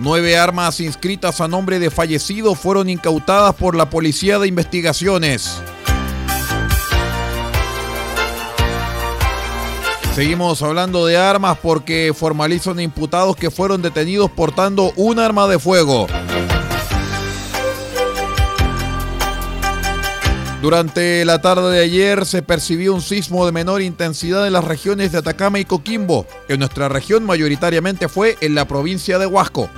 Nueve armas inscritas a nombre de fallecidos fueron incautadas por la Policía de Investigaciones. Seguimos hablando de armas porque formalizan imputados que fueron detenidos portando un arma de fuego. Durante la tarde de ayer se percibió un sismo de menor intensidad en las regiones de Atacama y Coquimbo. En nuestra región mayoritariamente fue en la provincia de Huasco.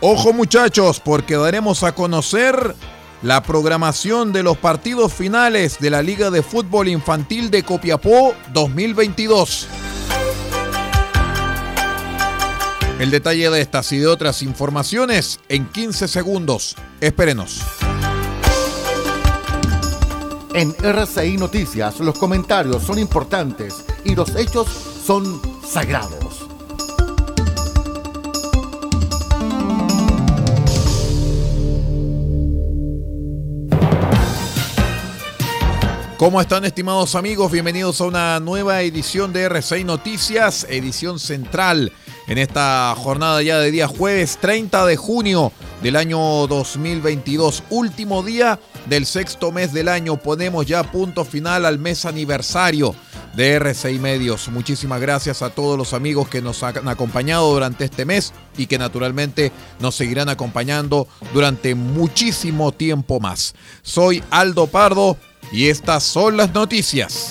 Ojo muchachos, porque daremos a conocer la programación de los partidos finales de la Liga de Fútbol Infantil de Copiapó 2022. El detalle de estas y de otras informaciones en 15 segundos. Espérenos. En RCI Noticias los comentarios son importantes y los hechos son sagrados. ¿Cómo están estimados amigos? Bienvenidos a una nueva edición de R6 Noticias, edición central en esta jornada ya de día jueves 30 de junio del año 2022, último día del sexto mes del año. Ponemos ya punto final al mes aniversario de R6 Medios. Muchísimas gracias a todos los amigos que nos han acompañado durante este mes y que naturalmente nos seguirán acompañando durante muchísimo tiempo más. Soy Aldo Pardo y estas son las noticias.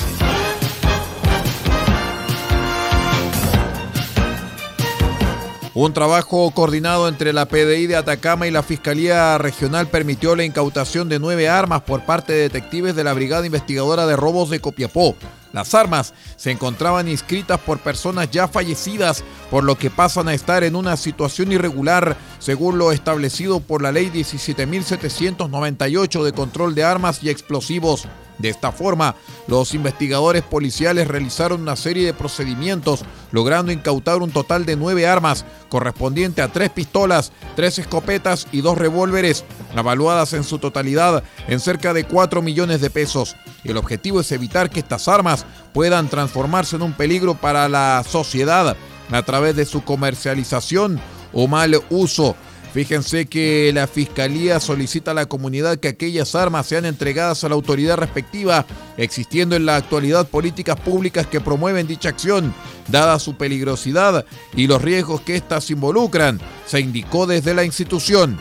Un trabajo coordinado entre la PDI de Atacama y la Fiscalía Regional permitió la incautación de nueve armas por parte de detectives de la Brigada Investigadora de Robos de Copiapó. Las armas se encontraban inscritas por personas ya fallecidas, por lo que pasan a estar en una situación irregular, según lo establecido por la Ley 17.798 de control de armas y explosivos. De esta forma, los investigadores policiales realizaron una serie de procedimientos, logrando incautar un total de nueve armas, correspondiente a tres pistolas, tres escopetas y dos revólveres, evaluadas en su totalidad en cerca de 4 millones de pesos. El objetivo es evitar que estas armas puedan transformarse en un peligro para la sociedad a través de su comercialización o mal uso. Fíjense que la Fiscalía solicita a la comunidad que aquellas armas sean entregadas a la autoridad respectiva, existiendo en la actualidad políticas públicas que promueven dicha acción, dada su peligrosidad y los riesgos que éstas involucran, se indicó desde la institución.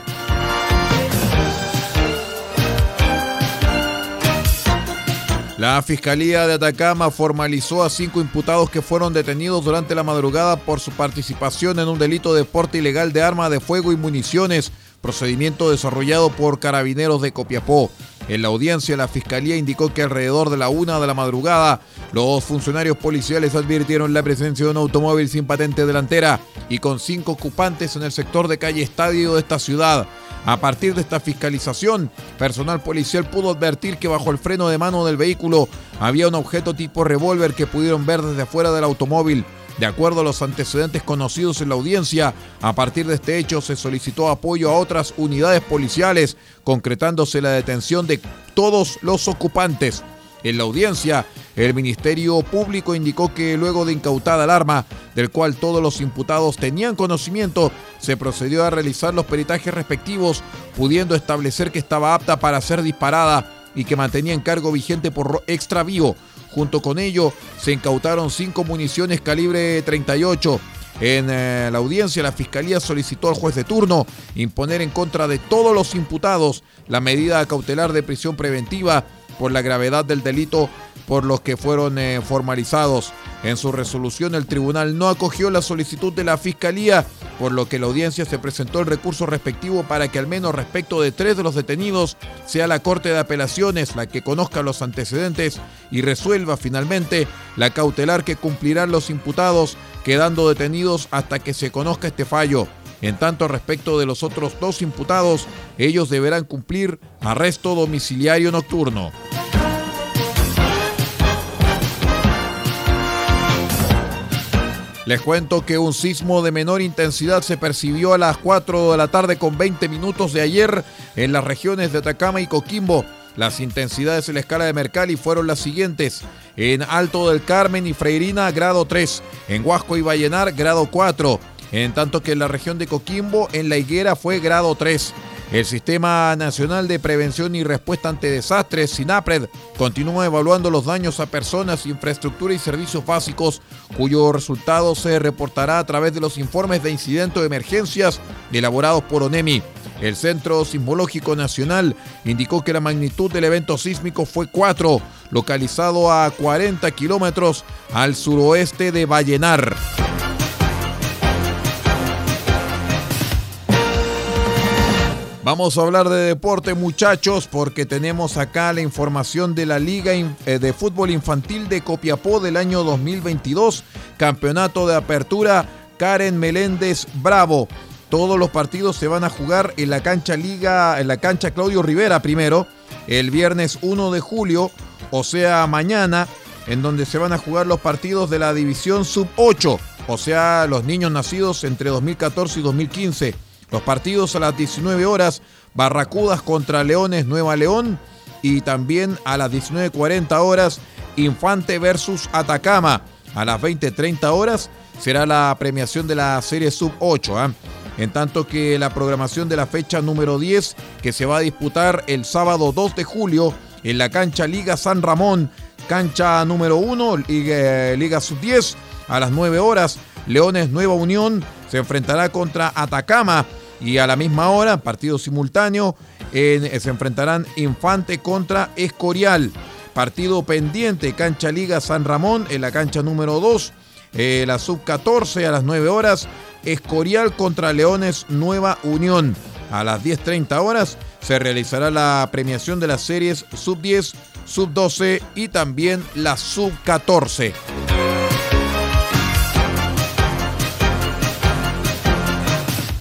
La Fiscalía de Atacama formalizó a cinco imputados que fueron detenidos durante la madrugada por su participación en un delito de porte ilegal de arma de fuego y municiones, procedimiento desarrollado por carabineros de Copiapó. En la audiencia, la Fiscalía indicó que alrededor de la una de la madrugada, los funcionarios policiales advirtieron la presencia de un automóvil sin patente delantera y con cinco ocupantes en el sector de calle Estadio de esta ciudad. A partir de esta fiscalización, personal policial pudo advertir que bajo el freno de mano del vehículo había un objeto tipo revólver que pudieron ver desde afuera del automóvil. De acuerdo a los antecedentes conocidos en la audiencia, a partir de este hecho se solicitó apoyo a otras unidades policiales, concretándose la detención de todos los ocupantes. En la audiencia, el Ministerio Público indicó que luego de incautada el arma, del cual todos los imputados tenían conocimiento, se procedió a realizar los peritajes respectivos, pudiendo establecer que estaba apta para ser disparada y que mantenía en cargo vigente por extravío. Junto con ello, se incautaron cinco municiones calibre 38. En eh, la audiencia, la Fiscalía solicitó al juez de turno imponer en contra de todos los imputados la medida cautelar de prisión preventiva por la gravedad del delito por los que fueron eh, formalizados. En su resolución, el tribunal no acogió la solicitud de la Fiscalía, por lo que la audiencia se presentó el recurso respectivo para que al menos respecto de tres de los detenidos sea la Corte de Apelaciones la que conozca los antecedentes y resuelva finalmente la cautelar que cumplirán los imputados, quedando detenidos hasta que se conozca este fallo. En tanto, respecto de los otros dos imputados, ellos deberán cumplir arresto domiciliario nocturno. Les cuento que un sismo de menor intensidad se percibió a las 4 de la tarde con 20 minutos de ayer en las regiones de Atacama y Coquimbo. Las intensidades en la escala de Mercalli fueron las siguientes. En Alto del Carmen y Freirina, grado 3. En Huasco y Vallenar, grado 4. En tanto que en la región de Coquimbo, en La Higuera, fue grado 3. El Sistema Nacional de Prevención y Respuesta ante Desastres, SINAPRED, continúa evaluando los daños a personas, infraestructura y servicios básicos, cuyo resultado se reportará a través de los informes de incidentes de emergencias elaborados por ONEMI. El Centro Sismológico Nacional indicó que la magnitud del evento sísmico fue 4, localizado a 40 kilómetros al suroeste de Vallenar. Vamos a hablar de deporte muchachos porque tenemos acá la información de la Liga eh, de Fútbol Infantil de Copiapó del año 2022, Campeonato de Apertura Karen Meléndez Bravo. Todos los partidos se van a jugar en la cancha Liga, en la cancha Claudio Rivera primero, el viernes 1 de julio, o sea mañana, en donde se van a jugar los partidos de la división sub 8, o sea los niños nacidos entre 2014 y 2015. Los partidos a las 19 horas, Barracudas contra Leones Nueva León y también a las 19.40 horas, Infante versus Atacama. A las 20.30 horas será la premiación de la serie Sub 8. ¿ah? En tanto que la programación de la fecha número 10, que se va a disputar el sábado 2 de julio en la cancha Liga San Ramón, cancha número 1, Liga, Liga Sub 10, a las 9 horas, Leones Nueva Unión se enfrentará contra Atacama y a la misma hora, partido simultáneo, se enfrentarán Infante contra Escorial. Partido pendiente, cancha Liga San Ramón en la cancha número 2, eh, la sub 14 a las 9 horas, Escorial contra Leones Nueva Unión. A las 10.30 horas se realizará la premiación de las series sub 10, sub 12 y también la sub 14.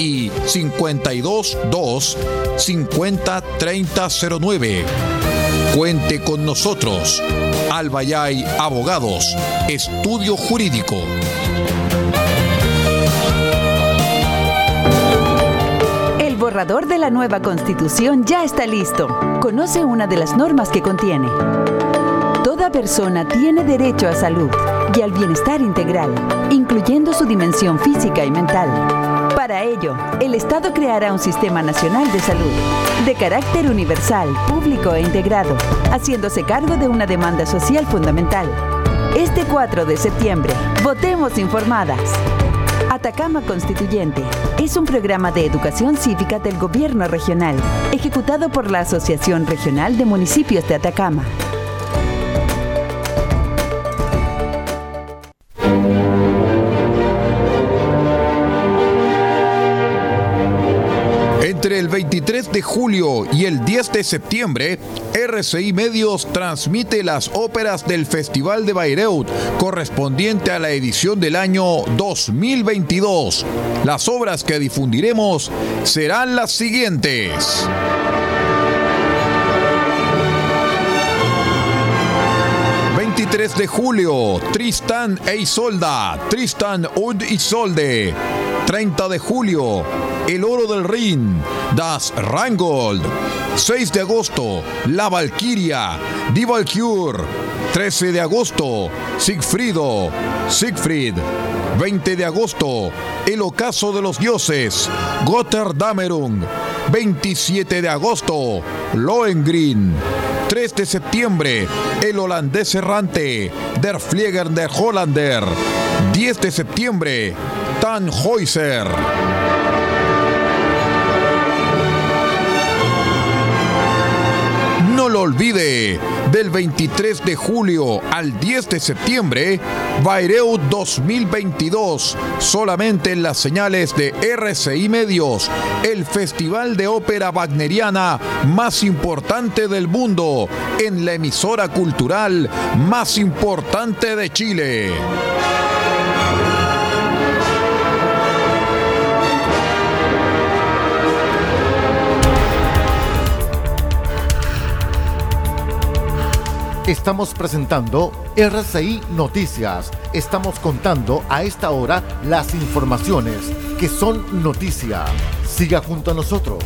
y 522 503009. Cuente con nosotros. Albayay Abogados, Estudio Jurídico. El borrador de la nueva constitución ya está listo. Conoce una de las normas que contiene. Toda persona tiene derecho a salud y al bienestar integral, incluyendo su dimensión física y mental. Para ello, el Estado creará un sistema nacional de salud, de carácter universal, público e integrado, haciéndose cargo de una demanda social fundamental. Este 4 de septiembre, votemos informadas. Atacama Constituyente es un programa de educación cívica del gobierno regional, ejecutado por la Asociación Regional de Municipios de Atacama. Entre el 23 de julio y el 10 de septiembre, RCI Medios transmite las óperas del Festival de Bayreuth, correspondiente a la edición del año 2022. Las obras que difundiremos serán las siguientes. de julio, Tristan e Isolda, Tristan und Isolde. 30 de julio, El Oro del Rin, Das Rangold. 6 de agosto, La Valquiria, Die Valkyr. 13 de agosto, Sigfrido, Siegfried. 20 de agosto, El Ocaso de los Dioses, Gotterdammerung. 27 de agosto, Lohengrin. 3 de septiembre, el holandés errante, Der Flieger der Hollander. 10 de septiembre, Tannhäuser. Lo olvide, del 23 de julio al 10 de septiembre, Bayreuth 2022, solamente en las señales de RCI Medios, el festival de ópera wagneriana más importante del mundo, en la emisora cultural más importante de Chile. Estamos presentando RCI Noticias. Estamos contando a esta hora las informaciones que son noticia. Siga junto a nosotros.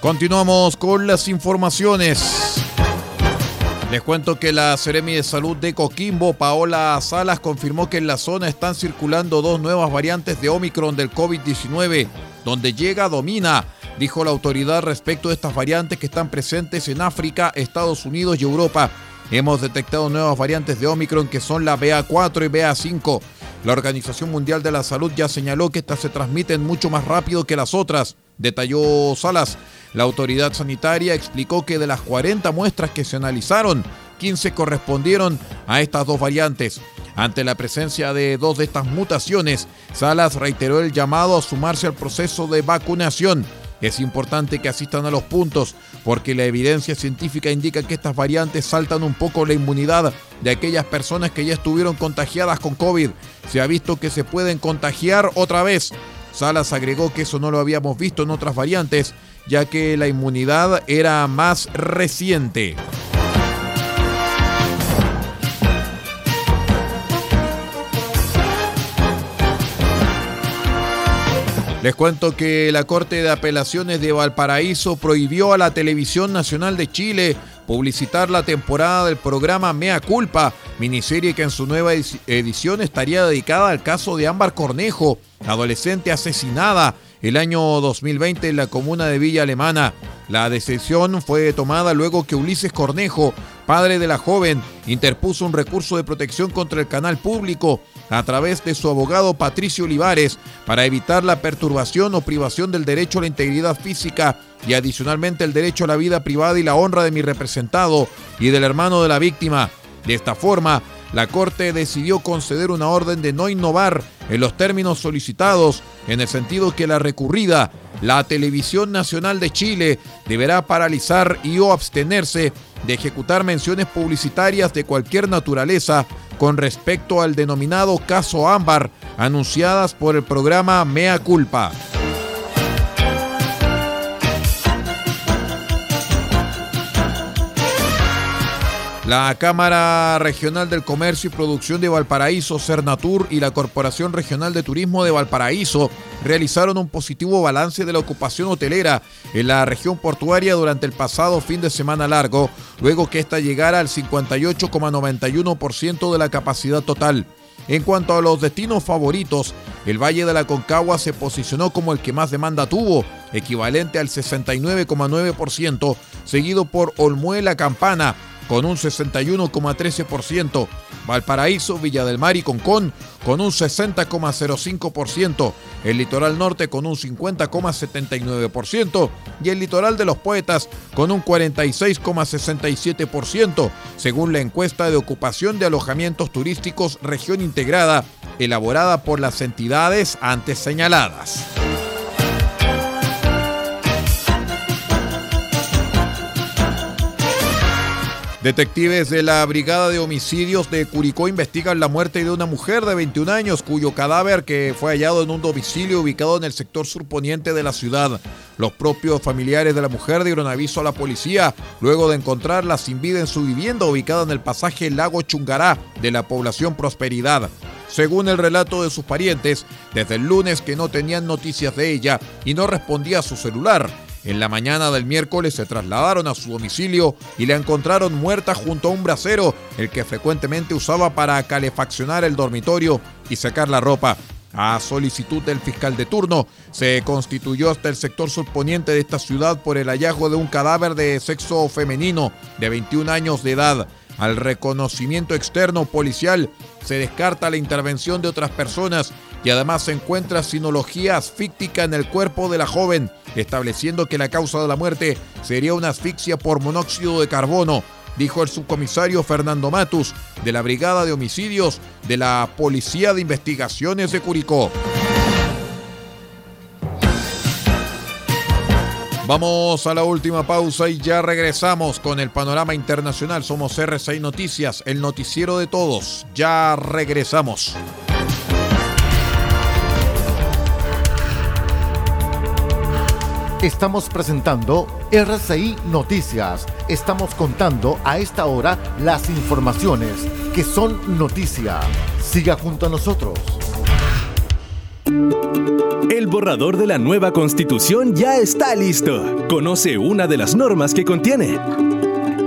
Continuamos con las informaciones. Les cuento que la Seremi de Salud de Coquimbo, Paola Salas, confirmó que en la zona están circulando dos nuevas variantes de Omicron del COVID-19, donde llega domina dijo la autoridad respecto de estas variantes que están presentes en África, Estados Unidos y Europa. Hemos detectado nuevas variantes de Omicron que son la BA4 y BA5. La Organización Mundial de la Salud ya señaló que estas se transmiten mucho más rápido que las otras, detalló Salas. La autoridad sanitaria explicó que de las 40 muestras que se analizaron, 15 correspondieron a estas dos variantes. Ante la presencia de dos de estas mutaciones, Salas reiteró el llamado a sumarse al proceso de vacunación es importante que asistan a los puntos porque la evidencia científica indica que estas variantes saltan un poco la inmunidad de aquellas personas que ya estuvieron contagiadas con COVID. Se ha visto que se pueden contagiar otra vez. Salas agregó que eso no lo habíamos visto en otras variantes, ya que la inmunidad era más reciente. Les cuento que la Corte de Apelaciones de Valparaíso prohibió a la Televisión Nacional de Chile publicitar la temporada del programa Mea Culpa, miniserie que en su nueva edición estaría dedicada al caso de Ámbar Cornejo, adolescente asesinada el año 2020 en la comuna de Villa Alemana. La decisión fue tomada luego que Ulises Cornejo, padre de la joven, interpuso un recurso de protección contra el canal público a través de su abogado Patricio Olivares para evitar la perturbación o privación del derecho a la integridad física y adicionalmente el derecho a la vida privada y la honra de mi representado y del hermano de la víctima. De esta forma, la Corte decidió conceder una orden de no innovar en los términos solicitados, en el sentido que la recurrida, la Televisión Nacional de Chile, deberá paralizar y o abstenerse de ejecutar menciones publicitarias de cualquier naturaleza con respecto al denominado caso Ámbar, anunciadas por el programa Mea Culpa. La Cámara Regional del Comercio y Producción de Valparaíso, Cernatur y la Corporación Regional de Turismo de Valparaíso realizaron un positivo balance de la ocupación hotelera en la región portuaria durante el pasado fin de semana largo, luego que ésta llegara al 58,91% de la capacidad total. En cuanto a los destinos favoritos, el Valle de la Concagua se posicionó como el que más demanda tuvo, equivalente al 69,9%, seguido por Olmuela Campana, con un 61,13%, Valparaíso, Villa del Mar y Concón con un 60,05%, el litoral norte con un 50,79% y el litoral de los poetas con un 46,67%, según la encuesta de ocupación de alojamientos turísticos región integrada elaborada por las entidades antes señaladas. Detectives de la Brigada de Homicidios de Curicó investigan la muerte de una mujer de 21 años cuyo cadáver que fue hallado en un domicilio ubicado en el sector surponiente de la ciudad. Los propios familiares de la mujer dieron aviso a la policía luego de encontrarla sin vida en su vivienda ubicada en el pasaje Lago Chungará de la población Prosperidad. Según el relato de sus parientes, desde el lunes que no tenían noticias de ella y no respondía a su celular. En la mañana del miércoles se trasladaron a su domicilio y la encontraron muerta junto a un brasero, el que frecuentemente usaba para calefaccionar el dormitorio y secar la ropa. A solicitud del fiscal de turno, se constituyó hasta el sector surponiente de esta ciudad por el hallazgo de un cadáver de sexo femenino de 21 años de edad. Al reconocimiento externo policial se descarta la intervención de otras personas y además se encuentra sinología asfíctica en el cuerpo de la joven, estableciendo que la causa de la muerte sería una asfixia por monóxido de carbono, dijo el subcomisario Fernando Matus de la Brigada de Homicidios de la Policía de Investigaciones de Curicó. Vamos a la última pausa y ya regresamos con el panorama internacional. Somos R6 Noticias, el noticiero de todos. Ya regresamos. Estamos presentando RCI Noticias. Estamos contando a esta hora las informaciones que son noticia. Siga junto a nosotros. El borrador de la nueva constitución ya está listo. Conoce una de las normas que contiene.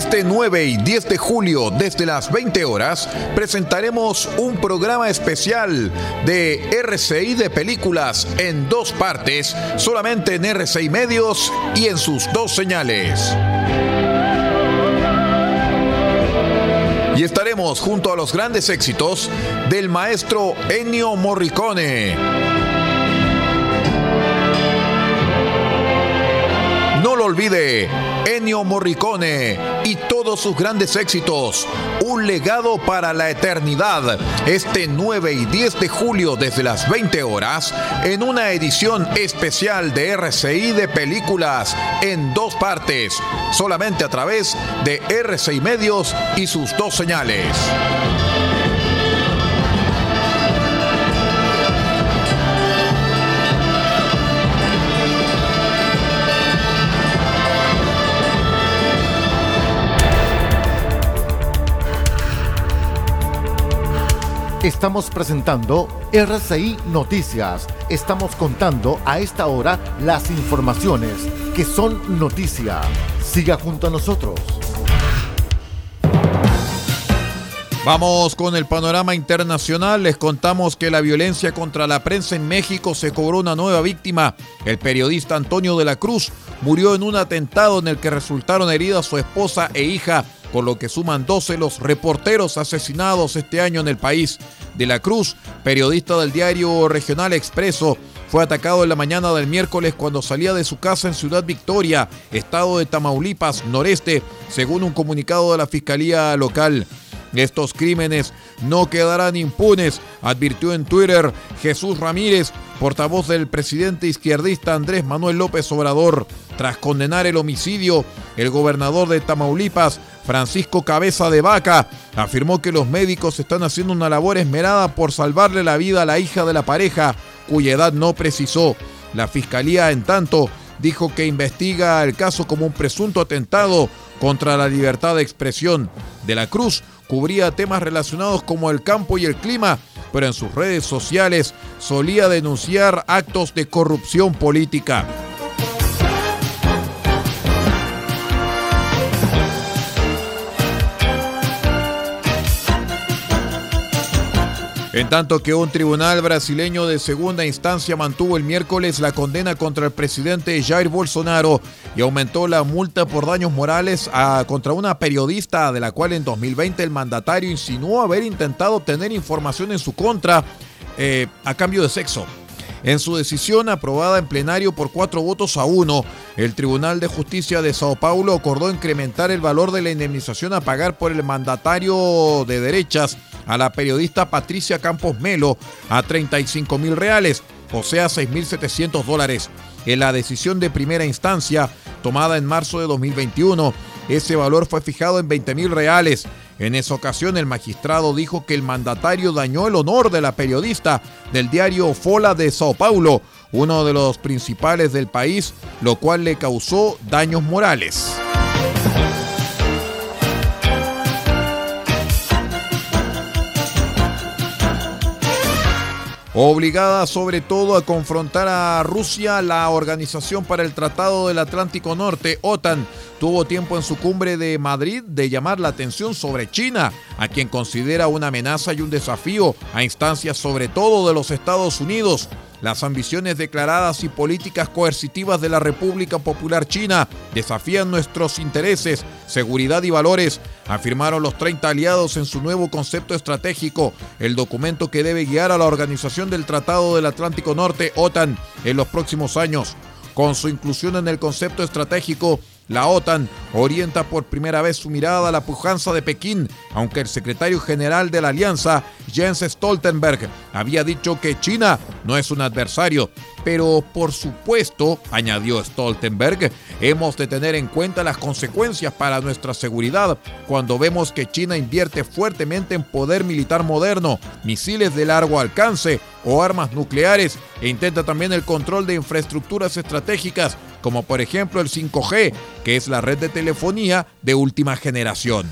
Este 9 y 10 de julio, desde las 20 horas, presentaremos un programa especial de RCI de películas en dos partes, solamente en RCI Medios y en sus dos señales. Y estaremos junto a los grandes éxitos del maestro Ennio Morricone. No lo olvide, Ennio Morricone y todos sus grandes éxitos. Un legado para la eternidad. Este 9 y 10 de julio desde las 20 horas en una edición especial de RCI de películas en dos partes. Solamente a través de RCI Medios y sus dos señales. Estamos presentando RCI Noticias. Estamos contando a esta hora las informaciones que son noticia. Siga junto a nosotros. Vamos con el panorama internacional. Les contamos que la violencia contra la prensa en México se cobró una nueva víctima. El periodista Antonio de la Cruz murió en un atentado en el que resultaron heridas su esposa e hija con lo que suman 12 los reporteros asesinados este año en el país. De la Cruz, periodista del diario regional Expreso, fue atacado en la mañana del miércoles cuando salía de su casa en Ciudad Victoria, estado de Tamaulipas, noreste, según un comunicado de la Fiscalía local. Estos crímenes no quedarán impunes, advirtió en Twitter Jesús Ramírez, portavoz del presidente izquierdista Andrés Manuel López Obrador. Tras condenar el homicidio, el gobernador de Tamaulipas, Francisco Cabeza de Vaca, afirmó que los médicos están haciendo una labor esmerada por salvarle la vida a la hija de la pareja, cuya edad no precisó. La fiscalía, en tanto, dijo que investiga el caso como un presunto atentado contra la libertad de expresión. De la Cruz cubría temas relacionados como el campo y el clima, pero en sus redes sociales solía denunciar actos de corrupción política. En tanto que un tribunal brasileño de segunda instancia mantuvo el miércoles la condena contra el presidente Jair Bolsonaro y aumentó la multa por daños morales contra una periodista de la cual en 2020 el mandatario insinuó haber intentado obtener información en su contra eh, a cambio de sexo. En su decisión aprobada en plenario por cuatro votos a uno, el Tribunal de Justicia de Sao Paulo acordó incrementar el valor de la indemnización a pagar por el mandatario de derechas a la periodista Patricia Campos Melo a 35 mil reales, o sea 6.700 dólares. En la decisión de primera instancia, tomada en marzo de 2021, ese valor fue fijado en 20 mil reales. En esa ocasión el magistrado dijo que el mandatario dañó el honor de la periodista del diario Fola de Sao Paulo, uno de los principales del país, lo cual le causó daños morales. Obligada sobre todo a confrontar a Rusia, la Organización para el Tratado del Atlántico Norte, OTAN, tuvo tiempo en su cumbre de Madrid de llamar la atención sobre China, a quien considera una amenaza y un desafío a instancias sobre todo de los Estados Unidos. Las ambiciones declaradas y políticas coercitivas de la República Popular China desafían nuestros intereses, seguridad y valores, afirmaron los 30 aliados en su nuevo concepto estratégico, el documento que debe guiar a la Organización del Tratado del Atlántico Norte, OTAN, en los próximos años. Con su inclusión en el concepto estratégico, la OTAN orienta por primera vez su mirada a la pujanza de Pekín, aunque el secretario general de la alianza, Jens Stoltenberg, había dicho que China no es un adversario. Pero por supuesto, añadió Stoltenberg, hemos de tener en cuenta las consecuencias para nuestra seguridad cuando vemos que China invierte fuertemente en poder militar moderno, misiles de largo alcance o armas nucleares e intenta también el control de infraestructuras estratégicas como por ejemplo el 5G, que es la red de telefonía de última generación.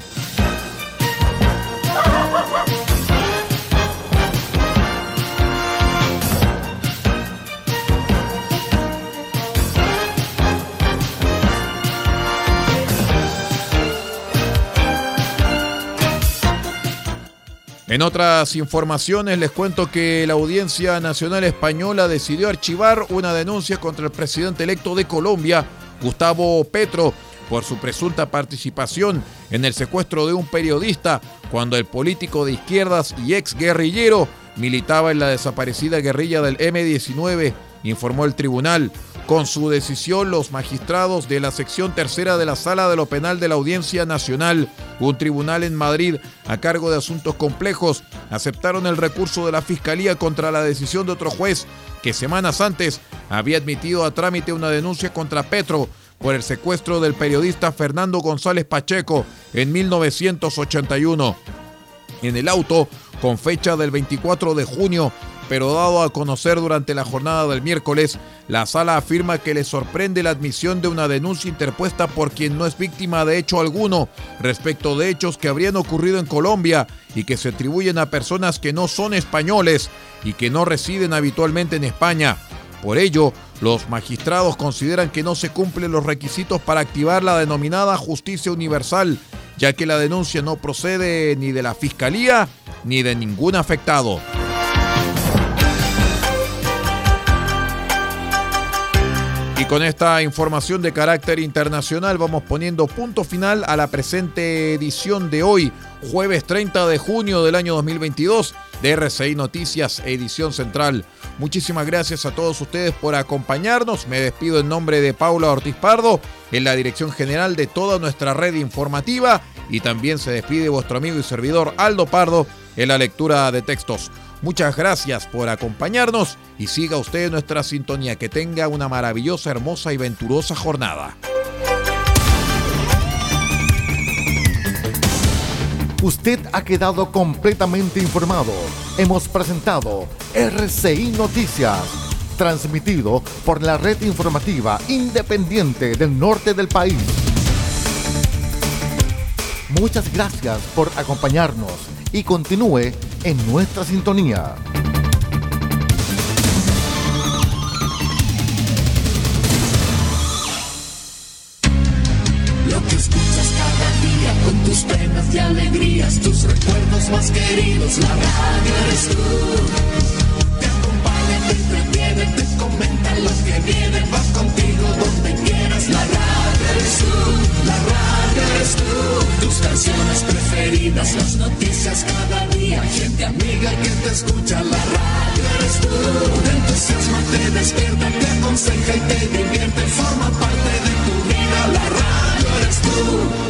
En otras informaciones les cuento que la Audiencia Nacional Española decidió archivar una denuncia contra el presidente electo de Colombia, Gustavo Petro, por su presunta participación en el secuestro de un periodista cuando el político de izquierdas y ex guerrillero militaba en la desaparecida guerrilla del M-19, informó el tribunal. Con su decisión, los magistrados de la sección tercera de la Sala de lo Penal de la Audiencia Nacional, un tribunal en Madrid a cargo de asuntos complejos, aceptaron el recurso de la Fiscalía contra la decisión de otro juez que semanas antes había admitido a trámite una denuncia contra Petro por el secuestro del periodista Fernando González Pacheco en 1981. En el auto, con fecha del 24 de junio, pero dado a conocer durante la jornada del miércoles, la sala afirma que le sorprende la admisión de una denuncia interpuesta por quien no es víctima de hecho alguno respecto de hechos que habrían ocurrido en Colombia y que se atribuyen a personas que no son españoles y que no residen habitualmente en España. Por ello, los magistrados consideran que no se cumplen los requisitos para activar la denominada justicia universal, ya que la denuncia no procede ni de la Fiscalía ni de ningún afectado. Con esta información de carácter internacional vamos poniendo punto final a la presente edición de hoy, jueves 30 de junio del año 2022 de RCI Noticias, edición central. Muchísimas gracias a todos ustedes por acompañarnos. Me despido en nombre de Paula Ortiz Pardo, en la dirección general de toda nuestra red informativa y también se despide vuestro amigo y servidor Aldo Pardo en la lectura de textos. Muchas gracias por acompañarnos y siga usted nuestra sintonía. Que tenga una maravillosa, hermosa y venturosa jornada. Usted ha quedado completamente informado. Hemos presentado RCI Noticias, transmitido por la red informativa independiente del norte del país. Muchas gracias por acompañarnos y continúe en nuestra sintonía. Lo que escuchas cada día con tus penas y alegrías, tus recuerdos más queridos, la radio eres tú. Te acompaña, te entretiene, te comenta lo que viene, va contigo donde quieras, la radio eres tú, la radio eres tú, tus canciones preferidas, las noticias cada día, gente amiga que te escucha, la radio eres tú, te entusiasma, te despierta, te aconseja y te divierte, forma parte de tu vida, la radio eres tú.